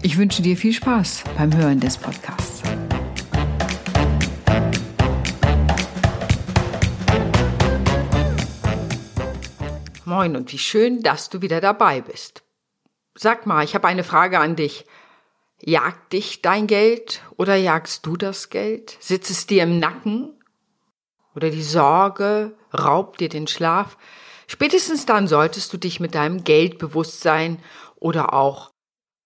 Ich wünsche dir viel Spaß beim Hören des Podcasts. Moin und wie schön, dass du wieder dabei bist. Sag mal, ich habe eine Frage an dich. Jagt dich dein Geld oder jagst du das Geld? Sitzt es dir im Nacken? Oder die Sorge raubt dir den Schlaf? Spätestens dann solltest du dich mit deinem Geldbewusstsein oder auch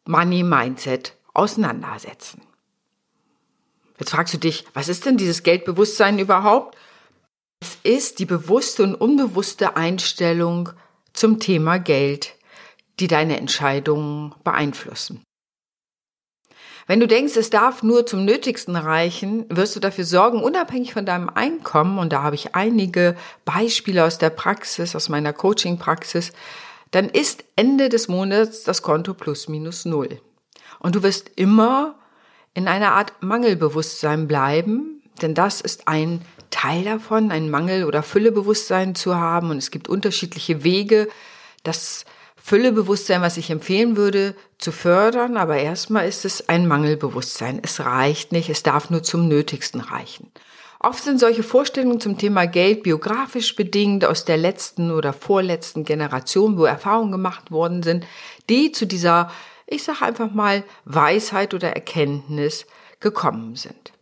Money Mindset auseinandersetzen. Jetzt fragst du dich, was ist denn dieses Geldbewusstsein überhaupt? Es ist die bewusste und unbewusste Einstellung zum Thema Geld die deine Entscheidungen beeinflussen. Wenn du denkst, es darf nur zum Nötigsten reichen, wirst du dafür sorgen, unabhängig von deinem Einkommen, und da habe ich einige Beispiele aus der Praxis, aus meiner Coaching-Praxis, dann ist Ende des Monats das Konto plus minus null. Und du wirst immer in einer Art Mangelbewusstsein bleiben, denn das ist ein Teil davon, ein Mangel- oder Füllebewusstsein zu haben. Und es gibt unterschiedliche Wege, das Füllebewusstsein, was ich empfehlen würde, zu fördern, aber erstmal ist es ein Mangelbewusstsein. Es reicht nicht, es darf nur zum Nötigsten reichen. Oft sind solche Vorstellungen zum Thema Geld biografisch bedingt aus der letzten oder vorletzten Generation, wo Erfahrungen gemacht worden sind, die zu dieser, ich sage einfach mal, Weisheit oder Erkenntnis gekommen sind.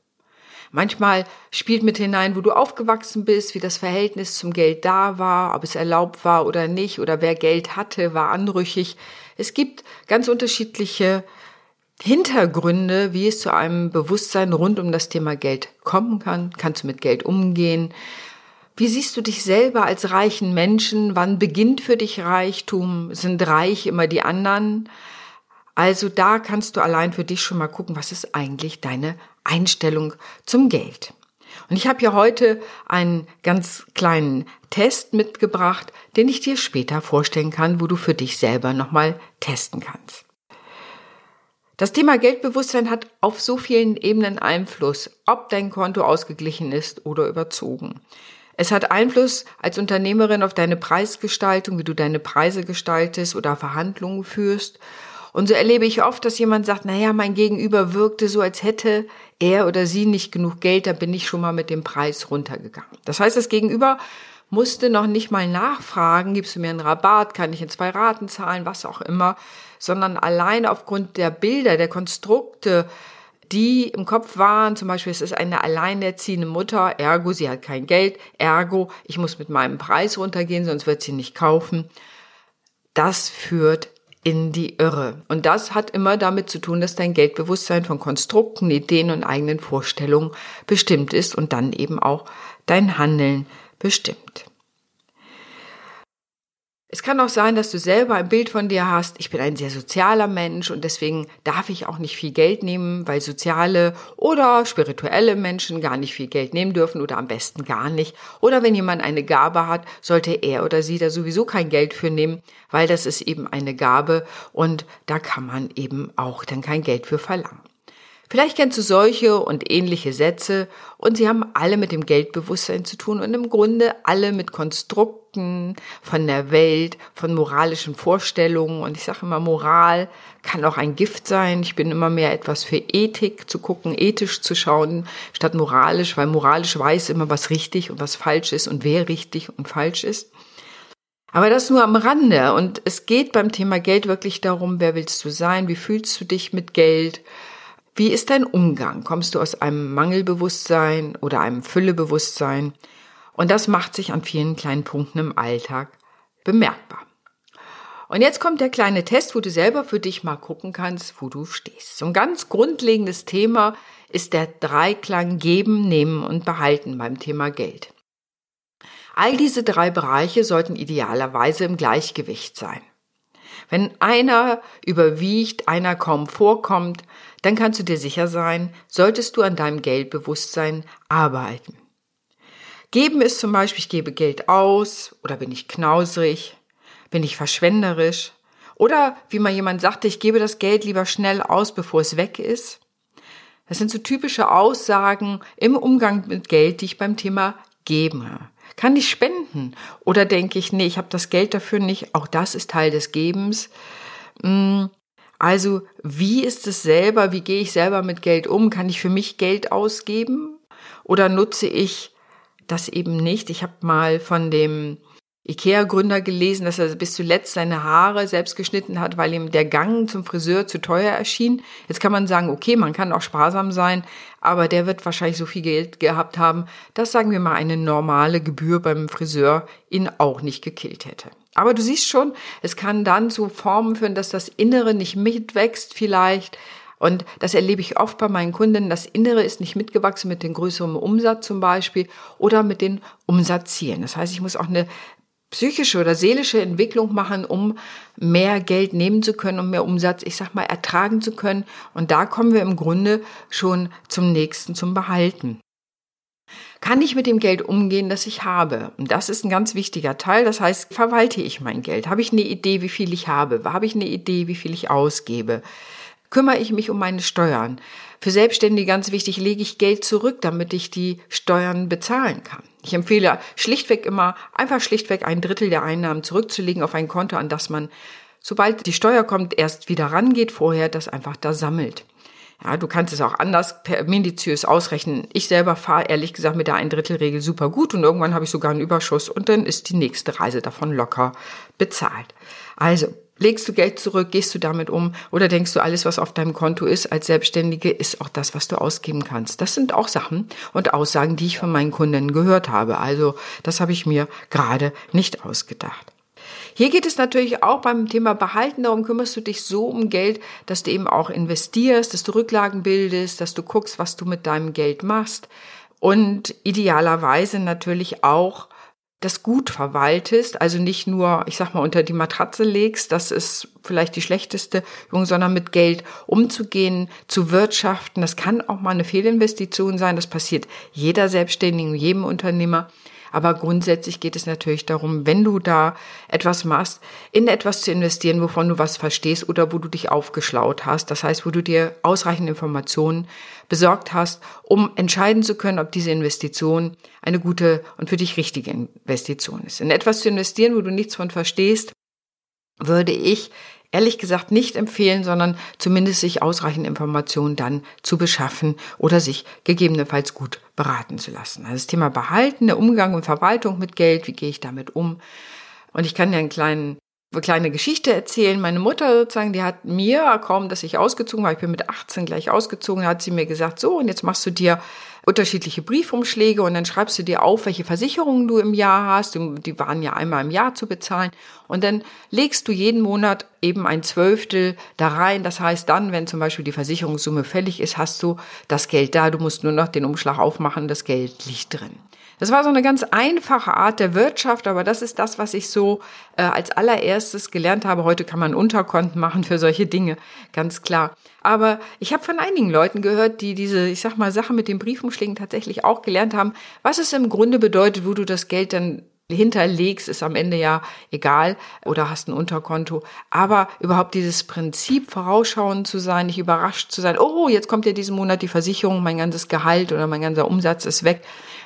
Manchmal spielt mit hinein, wo du aufgewachsen bist, wie das Verhältnis zum Geld da war, ob es erlaubt war oder nicht, oder wer Geld hatte, war anrüchig. Es gibt ganz unterschiedliche Hintergründe, wie es zu einem Bewusstsein rund um das Thema Geld kommen kann. Kannst du mit Geld umgehen? Wie siehst du dich selber als reichen Menschen? Wann beginnt für dich Reichtum? Sind reich immer die anderen? Also da kannst du allein für dich schon mal gucken, was ist eigentlich deine Einstellung zum Geld. Und ich habe hier heute einen ganz kleinen Test mitgebracht, den ich dir später vorstellen kann, wo du für dich selber nochmal testen kannst. Das Thema Geldbewusstsein hat auf so vielen Ebenen Einfluss, ob dein Konto ausgeglichen ist oder überzogen. Es hat Einfluss als Unternehmerin auf deine Preisgestaltung, wie du deine Preise gestaltest oder Verhandlungen führst. Und so erlebe ich oft, dass jemand sagt, naja, mein Gegenüber wirkte so, als hätte er oder sie nicht genug Geld, da bin ich schon mal mit dem Preis runtergegangen. Das heißt, das Gegenüber musste noch nicht mal nachfragen, gibst du mir einen Rabatt, kann ich in zwei Raten zahlen, was auch immer, sondern allein aufgrund der Bilder, der Konstrukte, die im Kopf waren, zum Beispiel, es ist eine alleinerziehende Mutter, ergo, sie hat kein Geld, ergo, ich muss mit meinem Preis runtergehen, sonst wird sie nicht kaufen. Das führt in die Irre. Und das hat immer damit zu tun, dass dein Geldbewusstsein von Konstrukten, Ideen und eigenen Vorstellungen bestimmt ist und dann eben auch dein Handeln bestimmt. Es kann auch sein, dass du selber ein Bild von dir hast, ich bin ein sehr sozialer Mensch und deswegen darf ich auch nicht viel Geld nehmen, weil soziale oder spirituelle Menschen gar nicht viel Geld nehmen dürfen oder am besten gar nicht. Oder wenn jemand eine Gabe hat, sollte er oder sie da sowieso kein Geld für nehmen, weil das ist eben eine Gabe und da kann man eben auch dann kein Geld für verlangen. Vielleicht kennst du solche und ähnliche Sätze und sie haben alle mit dem Geldbewusstsein zu tun und im Grunde alle mit Konstrukten von der Welt, von moralischen Vorstellungen und ich sage immer, Moral kann auch ein Gift sein. Ich bin immer mehr etwas für Ethik zu gucken, ethisch zu schauen, statt moralisch, weil moralisch weiß immer, was richtig und was falsch ist und wer richtig und falsch ist. Aber das nur am Rande. Und es geht beim Thema Geld wirklich darum, wer willst du sein? Wie fühlst du dich mit Geld? Wie ist dein Umgang? Kommst du aus einem Mangelbewusstsein oder einem Füllebewusstsein? Und das macht sich an vielen kleinen Punkten im Alltag bemerkbar. Und jetzt kommt der kleine Test, wo du selber für dich mal gucken kannst, wo du stehst. So ein ganz grundlegendes Thema ist der Dreiklang Geben, Nehmen und Behalten beim Thema Geld. All diese drei Bereiche sollten idealerweise im Gleichgewicht sein. Wenn einer überwiegt, einer kaum vorkommt, dann kannst du dir sicher sein, solltest du an deinem Geldbewusstsein arbeiten. Geben ist zum Beispiel, ich gebe Geld aus oder bin ich knausrig, bin ich verschwenderisch oder wie mal jemand sagte, ich gebe das Geld lieber schnell aus, bevor es weg ist. Das sind so typische Aussagen im Umgang mit Geld, die ich beim Thema geben kann ich spenden? Oder denke ich, nee, ich habe das Geld dafür nicht. Auch das ist Teil des Gebens. Mm, also, wie ist es selber? Wie gehe ich selber mit Geld um? Kann ich für mich Geld ausgeben? Oder nutze ich das eben nicht? Ich habe mal von dem Ikea-Gründer gelesen, dass er bis zuletzt seine Haare selbst geschnitten hat, weil ihm der Gang zum Friseur zu teuer erschien. Jetzt kann man sagen, okay, man kann auch sparsam sein, aber der wird wahrscheinlich so viel Geld gehabt haben, dass, sagen wir mal, eine normale Gebühr beim Friseur ihn auch nicht gekillt hätte. Aber du siehst schon, es kann dann zu Formen führen, dass das Innere nicht mitwächst vielleicht. Und das erlebe ich oft bei meinen Kunden. Das Innere ist nicht mitgewachsen mit dem größeren Umsatz zum Beispiel oder mit den Umsatzzielen. Das heißt, ich muss auch eine psychische oder seelische Entwicklung machen, um mehr Geld nehmen zu können, um mehr Umsatz, ich sag mal, ertragen zu können. Und da kommen wir im Grunde schon zum nächsten, zum Behalten. Kann ich mit dem Geld umgehen, das ich habe? Und das ist ein ganz wichtiger Teil. Das heißt, verwalte ich mein Geld? Habe ich eine Idee, wie viel ich habe? Habe ich eine Idee, wie viel ich ausgebe? Kümmere ich mich um meine Steuern? Für Selbstständige ganz wichtig, lege ich Geld zurück, damit ich die Steuern bezahlen kann. Ich empfehle schlichtweg immer, einfach schlichtweg ein Drittel der Einnahmen zurückzulegen auf ein Konto, an das man, sobald die Steuer kommt, erst wieder rangeht, vorher das einfach da sammelt. Ja, du kannst es auch anders per minutiös ausrechnen. Ich selber fahre ehrlich gesagt mit der Ein-Drittel-Regel super gut und irgendwann habe ich sogar einen Überschuss und dann ist die nächste Reise davon locker bezahlt. Also, Legst du Geld zurück, gehst du damit um oder denkst du, alles, was auf deinem Konto ist als Selbstständige, ist auch das, was du ausgeben kannst? Das sind auch Sachen und Aussagen, die ich von meinen Kunden gehört habe. Also das habe ich mir gerade nicht ausgedacht. Hier geht es natürlich auch beim Thema Behalten, darum kümmerst du dich so um Geld, dass du eben auch investierst, dass du Rücklagen bildest, dass du guckst, was du mit deinem Geld machst und idealerweise natürlich auch das gut verwaltest, also nicht nur, ich sag mal, unter die Matratze legst, das ist vielleicht die schlechteste Übung, sondern mit Geld umzugehen, zu wirtschaften. Das kann auch mal eine Fehlinvestition sein. Das passiert jeder Selbstständigen, jedem Unternehmer. Aber grundsätzlich geht es natürlich darum, wenn du da etwas machst, in etwas zu investieren, wovon du was verstehst oder wo du dich aufgeschlaut hast. Das heißt, wo du dir ausreichend Informationen besorgt hast, um entscheiden zu können, ob diese Investition eine gute und für dich richtige Investition ist. In etwas zu investieren, wo du nichts von verstehst, würde ich ehrlich gesagt nicht empfehlen, sondern zumindest sich ausreichend Informationen dann zu beschaffen oder sich gegebenenfalls gut beraten zu lassen. Also das Thema Behalten, der Umgang und Verwaltung mit Geld, wie gehe ich damit um? Und ich kann dir einen kleinen eine kleine Geschichte erzählen. Meine Mutter sozusagen, die hat mir, kaum dass ich ausgezogen war, ich bin mit 18 gleich ausgezogen, hat sie mir gesagt, so, und jetzt machst du dir unterschiedliche Briefumschläge und dann schreibst du dir auf, welche Versicherungen du im Jahr hast. Die waren ja einmal im Jahr zu bezahlen. Und dann legst du jeden Monat eben ein Zwölftel da rein. Das heißt dann, wenn zum Beispiel die Versicherungssumme fällig ist, hast du das Geld da. Du musst nur noch den Umschlag aufmachen, das Geld liegt drin. Das war so eine ganz einfache Art der Wirtschaft, aber das ist das, was ich so äh, als allererstes gelernt habe. Heute kann man Unterkonten machen für solche Dinge, ganz klar. Aber ich habe von einigen Leuten gehört, die diese, ich sag mal, Sache mit den Briefumschlägen tatsächlich auch gelernt haben, was es im Grunde bedeutet, wo du das Geld dann hinterlegst, ist am Ende ja egal oder hast ein Unterkonto. Aber überhaupt dieses Prinzip, vorausschauend zu sein, nicht überrascht zu sein, oh, jetzt kommt ja diesen Monat die Versicherung, mein ganzes Gehalt oder mein ganzer Umsatz ist weg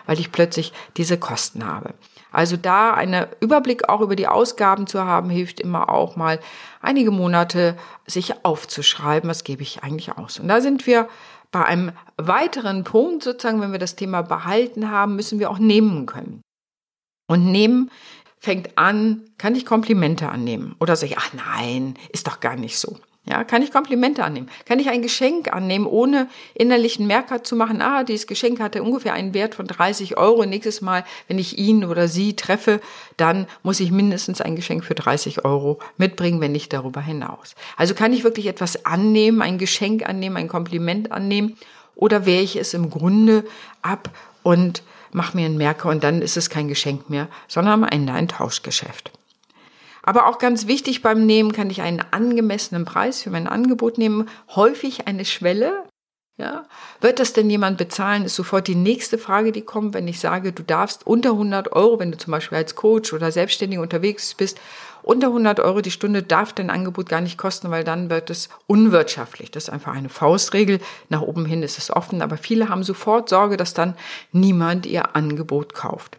weil ich plötzlich diese Kosten habe. Also da einen Überblick auch über die Ausgaben zu haben, hilft immer auch mal einige Monate sich aufzuschreiben, was gebe ich eigentlich aus. Und da sind wir bei einem weiteren Punkt, sozusagen, wenn wir das Thema behalten haben, müssen wir auch nehmen können. Und nehmen fängt an, kann ich Komplimente annehmen? Oder sage ich, ach nein, ist doch gar nicht so. Ja, kann ich Komplimente annehmen? Kann ich ein Geschenk annehmen, ohne innerlichen Merker zu machen? Ah, dieses Geschenk hatte ungefähr einen Wert von 30 Euro. Nächstes Mal, wenn ich ihn oder sie treffe, dann muss ich mindestens ein Geschenk für 30 Euro mitbringen, wenn nicht darüber hinaus. Also kann ich wirklich etwas annehmen, ein Geschenk annehmen, ein Kompliment annehmen? Oder wehre ich es im Grunde ab und mache mir einen Merker und dann ist es kein Geschenk mehr, sondern am Ende ein Tauschgeschäft? Aber auch ganz wichtig beim Nehmen kann ich einen angemessenen Preis für mein Angebot nehmen. Häufig eine Schwelle. Ja, wird das denn jemand bezahlen, ist sofort die nächste Frage, die kommt, wenn ich sage, du darfst unter 100 Euro, wenn du zum Beispiel als Coach oder Selbstständiger unterwegs bist, unter 100 Euro die Stunde darf dein Angebot gar nicht kosten, weil dann wird es unwirtschaftlich. Das ist einfach eine Faustregel. Nach oben hin ist es offen, aber viele haben sofort Sorge, dass dann niemand ihr Angebot kauft.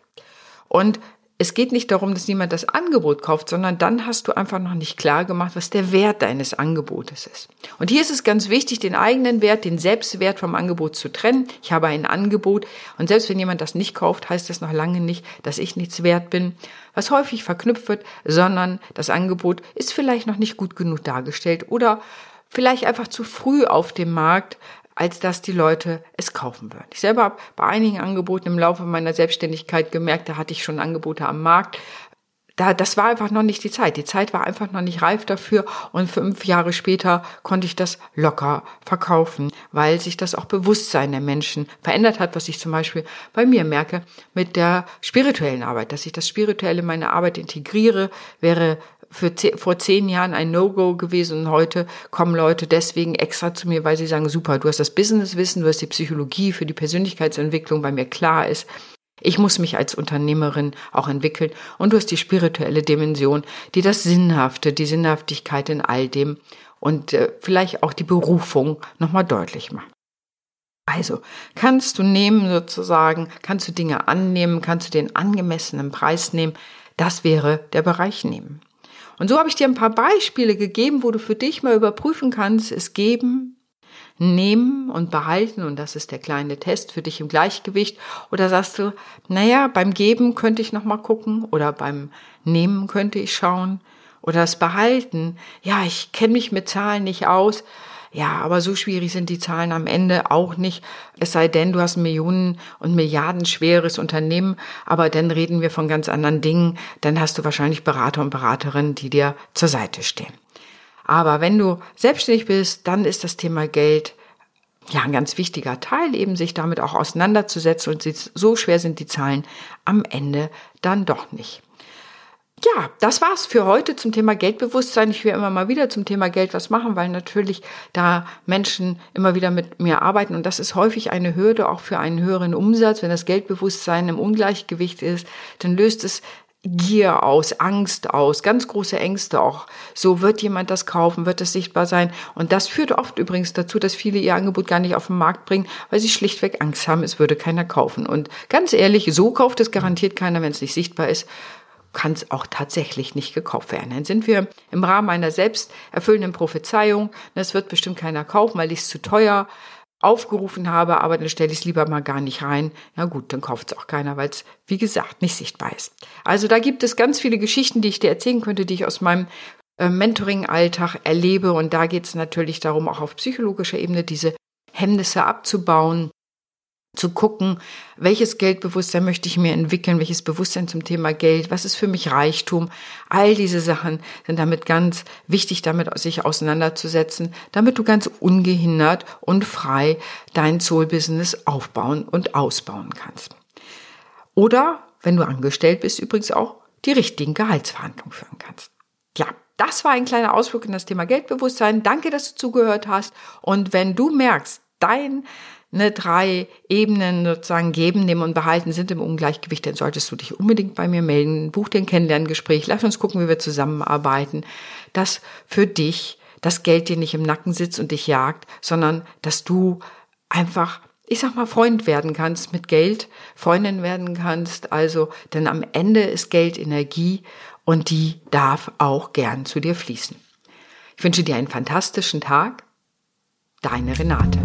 Und es geht nicht darum, dass niemand das Angebot kauft, sondern dann hast du einfach noch nicht klar gemacht, was der Wert deines Angebotes ist. Und hier ist es ganz wichtig, den eigenen Wert, den Selbstwert vom Angebot zu trennen. Ich habe ein Angebot und selbst wenn jemand das nicht kauft, heißt das noch lange nicht, dass ich nichts wert bin, was häufig verknüpft wird, sondern das Angebot ist vielleicht noch nicht gut genug dargestellt oder vielleicht einfach zu früh auf dem Markt, als dass die Leute es kaufen würden. Ich selber habe bei einigen Angeboten im Laufe meiner Selbstständigkeit gemerkt, da hatte ich schon Angebote am Markt. Da, das war einfach noch nicht die Zeit. Die Zeit war einfach noch nicht reif dafür und fünf Jahre später konnte ich das locker verkaufen, weil sich das auch Bewusstsein der Menschen verändert hat, was ich zum Beispiel bei mir merke mit der spirituellen Arbeit, dass ich das Spirituelle in meine Arbeit integriere, wäre für vor zehn Jahren ein No-Go gewesen und heute kommen Leute deswegen extra zu mir, weil sie sagen, super, du hast das Businesswissen, du hast die Psychologie für die Persönlichkeitsentwicklung, weil mir klar ist, ich muss mich als Unternehmerin auch entwickeln und du hast die spirituelle Dimension, die das Sinnhafte, die Sinnhaftigkeit in all dem und äh, vielleicht auch die Berufung nochmal deutlich macht. Also kannst du nehmen sozusagen, kannst du Dinge annehmen, kannst du den angemessenen Preis nehmen. Das wäre der Bereich nehmen. Und so habe ich dir ein paar Beispiele gegeben, wo du für dich mal überprüfen kannst, es geben, nehmen und behalten. Und das ist der kleine Test für dich im Gleichgewicht. Oder sagst du, naja, beim Geben könnte ich noch mal gucken. Oder beim Nehmen könnte ich schauen. Oder das Behalten, ja, ich kenne mich mit Zahlen nicht aus, ja, aber so schwierig sind die Zahlen am Ende auch nicht. Es sei denn, du hast ein Millionen und Milliarden schweres Unternehmen, aber dann reden wir von ganz anderen Dingen. Dann hast du wahrscheinlich Berater und Beraterinnen, die dir zur Seite stehen. Aber wenn du selbstständig bist, dann ist das Thema Geld ja ein ganz wichtiger Teil, eben sich damit auch auseinanderzusetzen und so schwer sind die Zahlen am Ende dann doch nicht. Ja, das war's für heute zum Thema Geldbewusstsein. Ich will immer mal wieder zum Thema Geld was machen, weil natürlich da Menschen immer wieder mit mir arbeiten und das ist häufig eine Hürde auch für einen höheren Umsatz. Wenn das Geldbewusstsein im Ungleichgewicht ist, dann löst es Gier aus, Angst aus, ganz große Ängste auch. So wird jemand das kaufen, wird es sichtbar sein. Und das führt oft übrigens dazu, dass viele ihr Angebot gar nicht auf den Markt bringen, weil sie schlichtweg Angst haben, es würde keiner kaufen. Und ganz ehrlich, so kauft es garantiert keiner, wenn es nicht sichtbar ist kann es auch tatsächlich nicht gekauft werden. Dann sind wir im Rahmen einer selbst erfüllenden Prophezeiung. Das wird bestimmt keiner kaufen, weil ich es zu teuer aufgerufen habe, aber dann stelle ich es lieber mal gar nicht rein. Ja gut, dann kauft es auch keiner, weil es, wie gesagt, nicht sichtbar ist. Also da gibt es ganz viele Geschichten, die ich dir erzählen könnte, die ich aus meinem äh, Mentoring-Alltag erlebe. Und da geht es natürlich darum, auch auf psychologischer Ebene diese Hemmnisse abzubauen, zu gucken, welches Geldbewusstsein möchte ich mir entwickeln, welches Bewusstsein zum Thema Geld, was ist für mich Reichtum. All diese Sachen sind damit ganz wichtig, damit sich auseinanderzusetzen, damit du ganz ungehindert und frei dein Soul-Business aufbauen und ausbauen kannst. Oder, wenn du angestellt bist, übrigens auch die richtigen Gehaltsverhandlungen führen kannst. Ja, das war ein kleiner Ausflug in das Thema Geldbewusstsein. Danke, dass du zugehört hast. Und wenn du merkst, dein ne, drei Ebenen sozusagen geben, nehmen und behalten sind im Ungleichgewicht, dann solltest du dich unbedingt bei mir melden. Buch den Kennenlerngespräch. Lass uns gucken, wie wir zusammenarbeiten. Dass für dich das Geld dir nicht im Nacken sitzt und dich jagt, sondern dass du einfach ich sag mal, Freund werden kannst mit Geld, Freundin werden kannst. Also, denn am Ende ist Geld Energie und die darf auch gern zu dir fließen. Ich wünsche dir einen fantastischen Tag. Deine Renate.